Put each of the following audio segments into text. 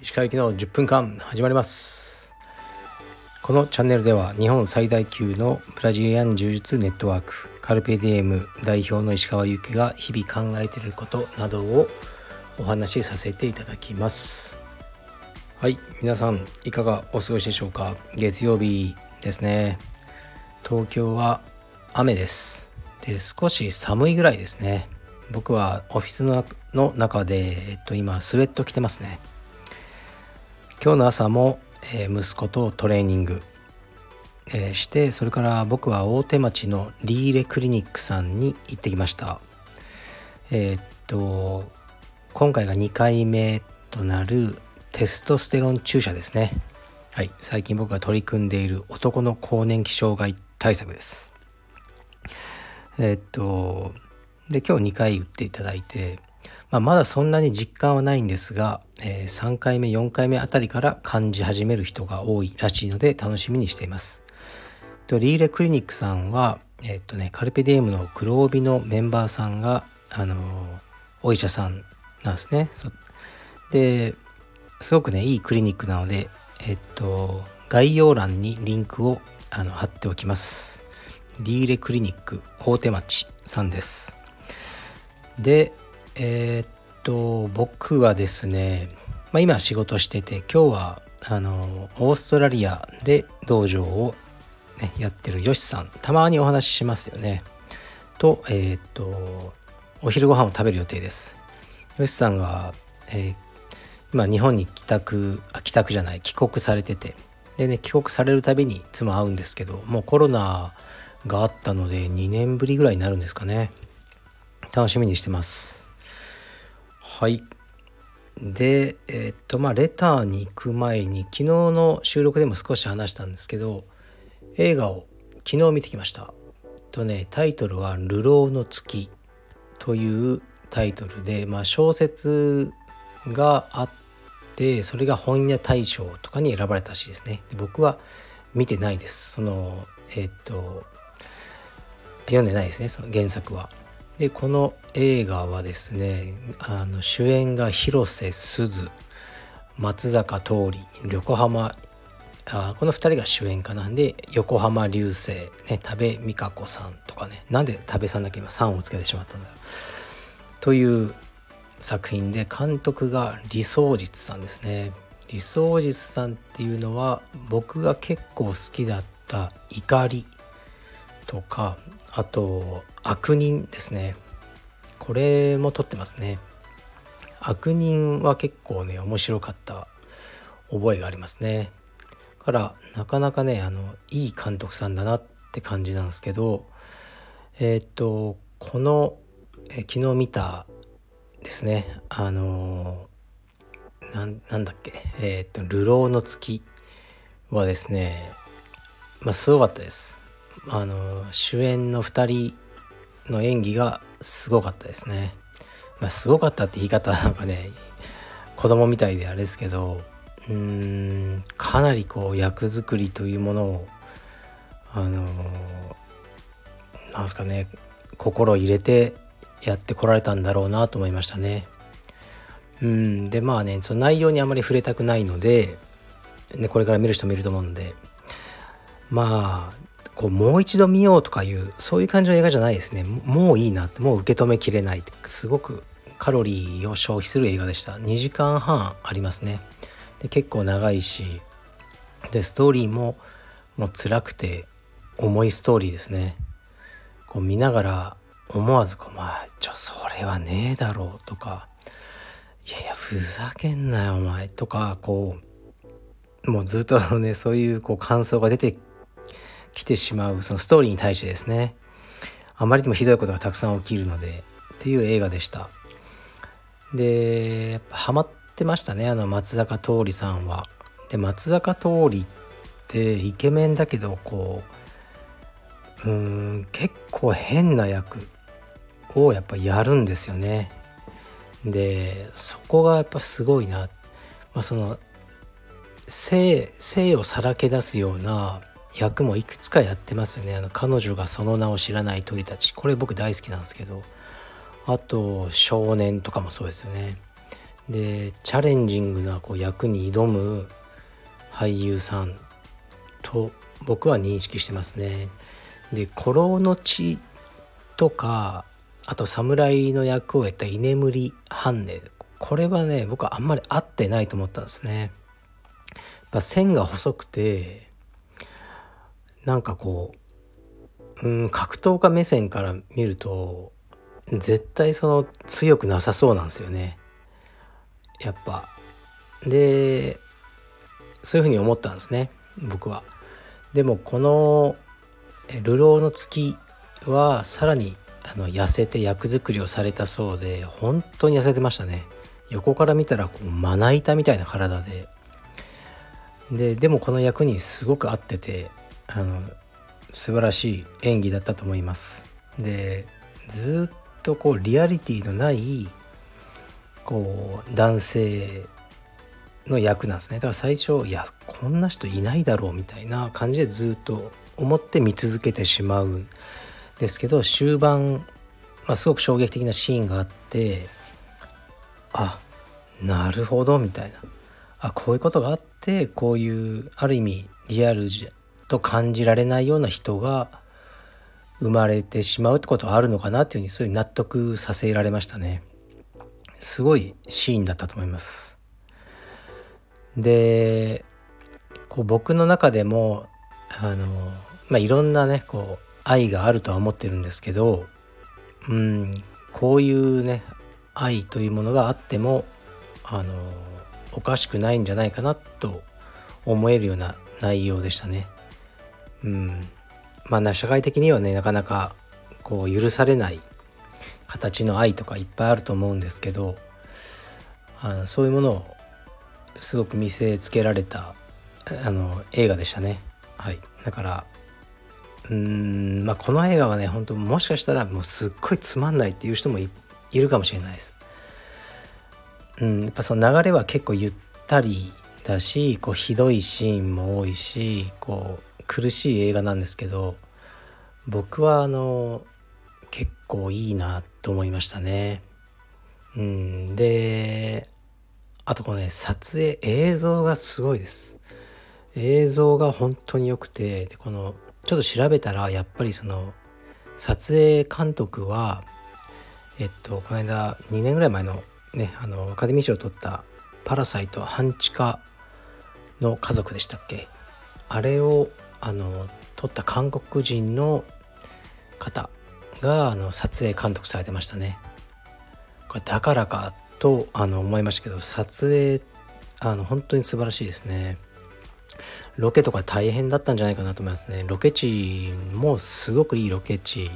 石川行きの10分間始まります。このチャンネルでは日本最大級のブラジリアン柔術ネットワークカルペディエム代表の石川祐希が日々考えていることなどをお話しさせていただきます。はい皆さんいかがお過ごしでしょうか？月曜日ですね。東京は雨です。で少し寒いぐらいですね。僕はオフィスの中で、えっと、今スウェット着てますね。今日の朝も、えー、息子とトレーニング、えー、してそれから僕は大手町のリーレクリニックさんに行ってきました。えー、っと今回が2回目となるテストステロン注射ですね。はい。最近僕が取り組んでいる男の更年期障害対策です。えっとで今日2回打っていただいてまあ、まだそんなに実感はないんですが、えー、3回目4回目あたりから感じ始める人が多いらしいので楽しみにしています。とリーレクリニックさんは、え、っとね、カルペディエムの黒帯のメンバーさんが、あのー、お医者さんなんですね。ですごくねいいクリニックなので、えっと概要欄にリンクをあの貼っておきます。リーレクリニック大手町さんです。で、えー、っと僕はですね、まあ、今仕事してて今日はあのオーストラリアで道場を、ね、やってるヨシさんたまにお話ししますよね。とえー、っとお昼ご飯を食べる予定です。ヨシさんが、えー、今日本に帰宅あ帰宅じゃない帰国されてて。でね帰国されるたびにいつも会うんですけどもうコロナがあったので2年ぶりぐらいになるんですかね楽しみにしてますはい。で、えー、っと、まあ、レターに行く前に、昨日の収録でも少し話したんですけど、映画を昨日見てきました。とね、タイトルは、流浪の月というタイトルで、まあ、小説があって、それが本屋大賞とかに選ばれたらしいですね。で僕は見てないです。その、えー、っと、読んでないですね、その原作は。でこの映画はですねあの主演が広瀬すず松坂桃李横浜あこの2人が主演かな。んで横浜流星、ね、多部未華子さんとかね。なんで多部さんだけ今3をつけてしまったんだ。という作品で監督が李相実さんですね。李相実さんっていうのは僕が結構好きだった「怒り」とかあと悪人ですね。これも撮ってますね。悪人は結構ね面白かった覚えがありますね。からなかなかねあのいい監督さんだなって感じなんですけどえっ、とこの、え昨日見たですね。あのなんだっけ。えっ、と「流浪の月」はですねまあすごかったです。あの主演の2人の演技がすごかったですね。まあ、すごかったって言い方なんかね子供みたいであれですけどうーんかなりこう役作りというものをあのなんすかね心を入れてやってこられたんだろうなと思いましたね。うんでまあねその内容にあまり触れたくないので、ね、これから見る人もいると思うんでまあこうもう一度見ようとかいうそういう感じの映画じゃないですね。もういいなって。もう受け止めきれない。すごくカロリーを消費する映画でした。2時間半ありますね。で結構長いしでストーリーももう辛くて重いストーリーですね。こう見ながら思わずこうまあちょそれはねえだろうとか。いやいやふざけんなよお前。とかこうもうずっとねそういうこう感想が出て来てしまうそのストーリーに対してですね。あまりにもひどいことがたくさん起きるのでっていう映画でした。でやっぱハマってましたねあの松坂桃李さんは。で松坂桃李ってイケメンだけどこううん結構変な役をやっぱやるんですよね。でそこがやっぱすごいな、まあ、その性性をさらけ出すような役もいくつかやってますよね。あの彼女がその名を知らない鳥たち。これ僕大好きなんですけど。あと少年とかもそうですよね。でチャレンジングなこう役に挑む俳優さんと僕は認識してますね。で「古老の血」とかあと侍の役をやった居眠り半音これはね僕はあんまり合ってないと思ったんですね。やっぱ線が細くてなんかこう、うん、格闘家目線から見ると絶対その強くなさそうなんですよね。やっぱ。でそういうふうに思ったんですね僕は。でもこの「流浪の月」はさらにあの痩せて役作りをされたそうで本当に痩せてましたね横から見たらこうまな板みたいな体でででもこの役にすごく合っててあの素晴らしい演技だったと思います。でずっとこうリアリティのないこう男性の役なんですね。だから最初いやこんな人いないだろうみたいな感じでずっと思って見続けてしまうんですけど終盤、まあ、すごく衝撃的なシーンがあってあなるほどみたいな。あこういうことがあってこういうある意味リアルじと感じられないような人が生まれてしまうってことはあるのかなっていうふうにそういう納得させられましたねすごいシーンだったと思いますでこう僕の中でもあのまあいろんなねこう愛があるとは思ってるんですけどうんこういうね愛というものがあってもあのおかしくないんじゃないかなと思えるような内容でしたね。うんまあ社会的にはねなかなかこう許されない形の愛とかいっぱいあると思うんですけどあのそういうものをすごく見せつけられたあの映画でしたね。はい、だからうんまあこの映画はね本当もしかしたらもうすっごいつまんないっていう人もいるかもしれないです。うん、やっぱその流れは結構ゆったりだしこうひどいシーンも多いしこう苦しい映画なんですけど僕はあの結構いいなと思いましたね。うん、であとこのね撮影映像がすごいです。映像が本当に良くてでこのちょっと調べたらやっぱりその撮影監督はえっとこの間2年ぐらい前のねあのアカデミー賞を取った「パラサイト半地下の家族」でしたっけ？あれをあの撮った韓国人の方があの撮影監督されてましたね。これだからかとあの思いましたけど撮影あの本当に素晴らしいですね。ロケとか大変だったんじゃないかなと思いますね。ロケ地もすごくいいロケ地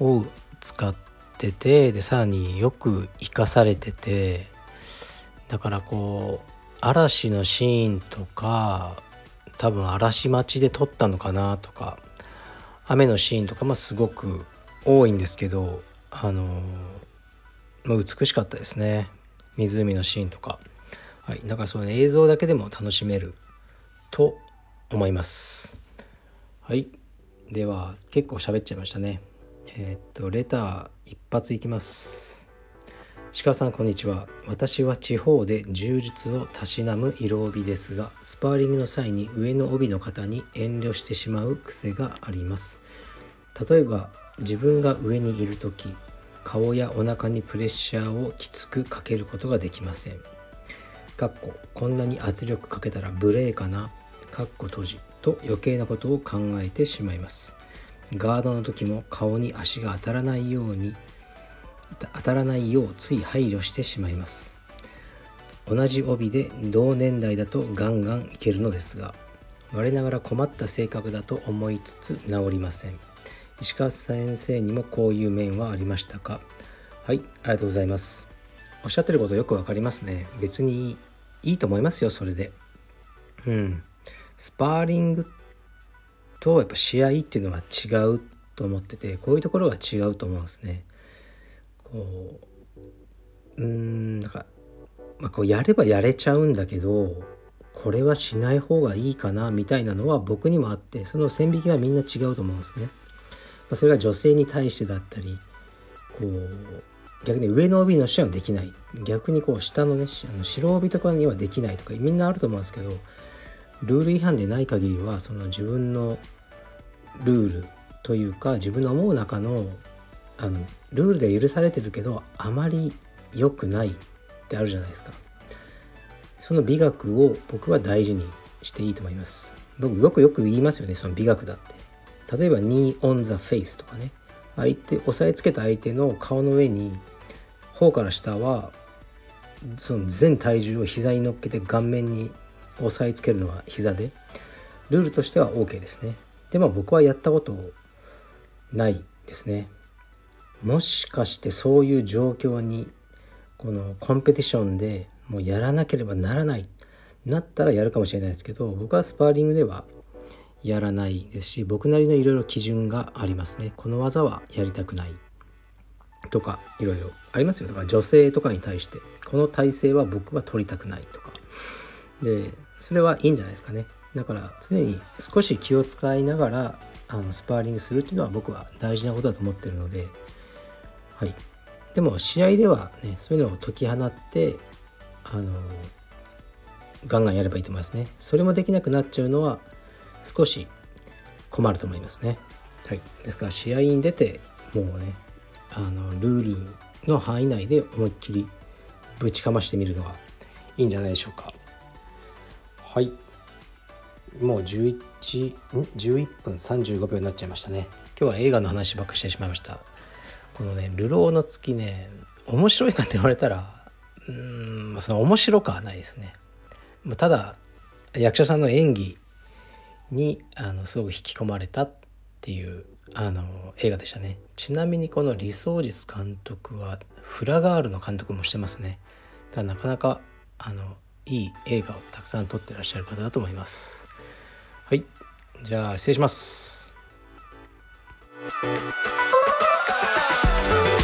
を使ってて、で、さらによく生かされてて、だからこう、嵐のシーンとか、多分嵐町で撮ったのかなとか、雨のシーンとかもすごく多いんですけど、あの、ま、美しかったですね。湖のシーンとか。はい、だからそうね映像だけでも楽しめると思います。はい。では結構喋っちゃいましたね。えー、っとレター一発いきます。鹿さんこんにちは。私は地方で柔術をたしなむ色帯ですがスパーリングの際に上の帯の方に遠慮してしまう癖があります。例えば自分が上にいる時顔やお腹にプレッシャーをきつくかけることができません。かっここんなに圧力かけたら無礼かなかっこ閉じと余計なことを考えてしまいます。ガードの時も顔に足が当たらないように当たらないようつい配慮してしまいます。同じ帯で同年代だとガンガンいけるのですが我ながら困った性格だと思いつつ治りません。石川先生にもこういう面はありましたか？はいありがとうございます。おっしゃってることよくわかりますね。別にいいと思いますよそれで。うん。スパーリングとやっぱ試合っていうのは違うと思っててこういうところが違うと思うんですね。ううんなんか、まあ、こうやればやれちゃうんだけどこれはしない方がいいかなみたいなのは僕にもあってその線引きはみんな違うと思うんですね。まそれが女性に対してだったりこう逆に上の帯の人はできない逆にこう下のねあの白帯とかにはできないとかみんなあると思うんですけどルール違反でない限りはその自分のルールというか自分の思う中のあのルールで許されてるけどあまり良くないってあるじゃないですか。その美学を僕は大事にしていいと思います。僕よくよく言いますよねその美学だって。例えば knee on the face とかね。相手押さえつけた相手の顔の上に頬から下はその全体重を膝に乗っけて顔面に押さえつけるのは膝でルールとしては OK ですね。でも僕はやったことないですね。もしかしてそういう状況にこのコンペティションでもうやらなければならないなったらやるかもしれないですけど僕はスパーリングではやらないですし僕なりのいろいろ基準がありますね。この技はやりたくない。とかいろいろありますよ。だから女性とかに対してこの体勢は僕は取りたくないとか。でそれはいいんじゃないですかね。だから常に少し気を使いながらあのスパーリングするっていうのは僕は大事なことだと思ってるのではい。でも試合ではねそういうのを解き放ってあのガンガンやればいいと思いますね。それもできなくなっちゃうのは少し困ると思いますね。はい。ですから試合に出てもうねあのルールの範囲内で思いっきりぶちかましてみるのがいいんじゃないでしょうか。はい。もう11ん？11分35秒になっちゃいましたね。今日は映画の話ばっかしてしまいました。このね「流浪の月ね」面白いかって言われたらうんその面白くはないですね。ただ役者さんの演技にあのすごく引き込まれたっていうあの映画でしたね。ちなみにこの李相実監督はフラガールの監督もしてますね。だなかなかあのいい映画をたくさん撮ってらっしゃる方だと思います。はい。じゃあ失礼します。oh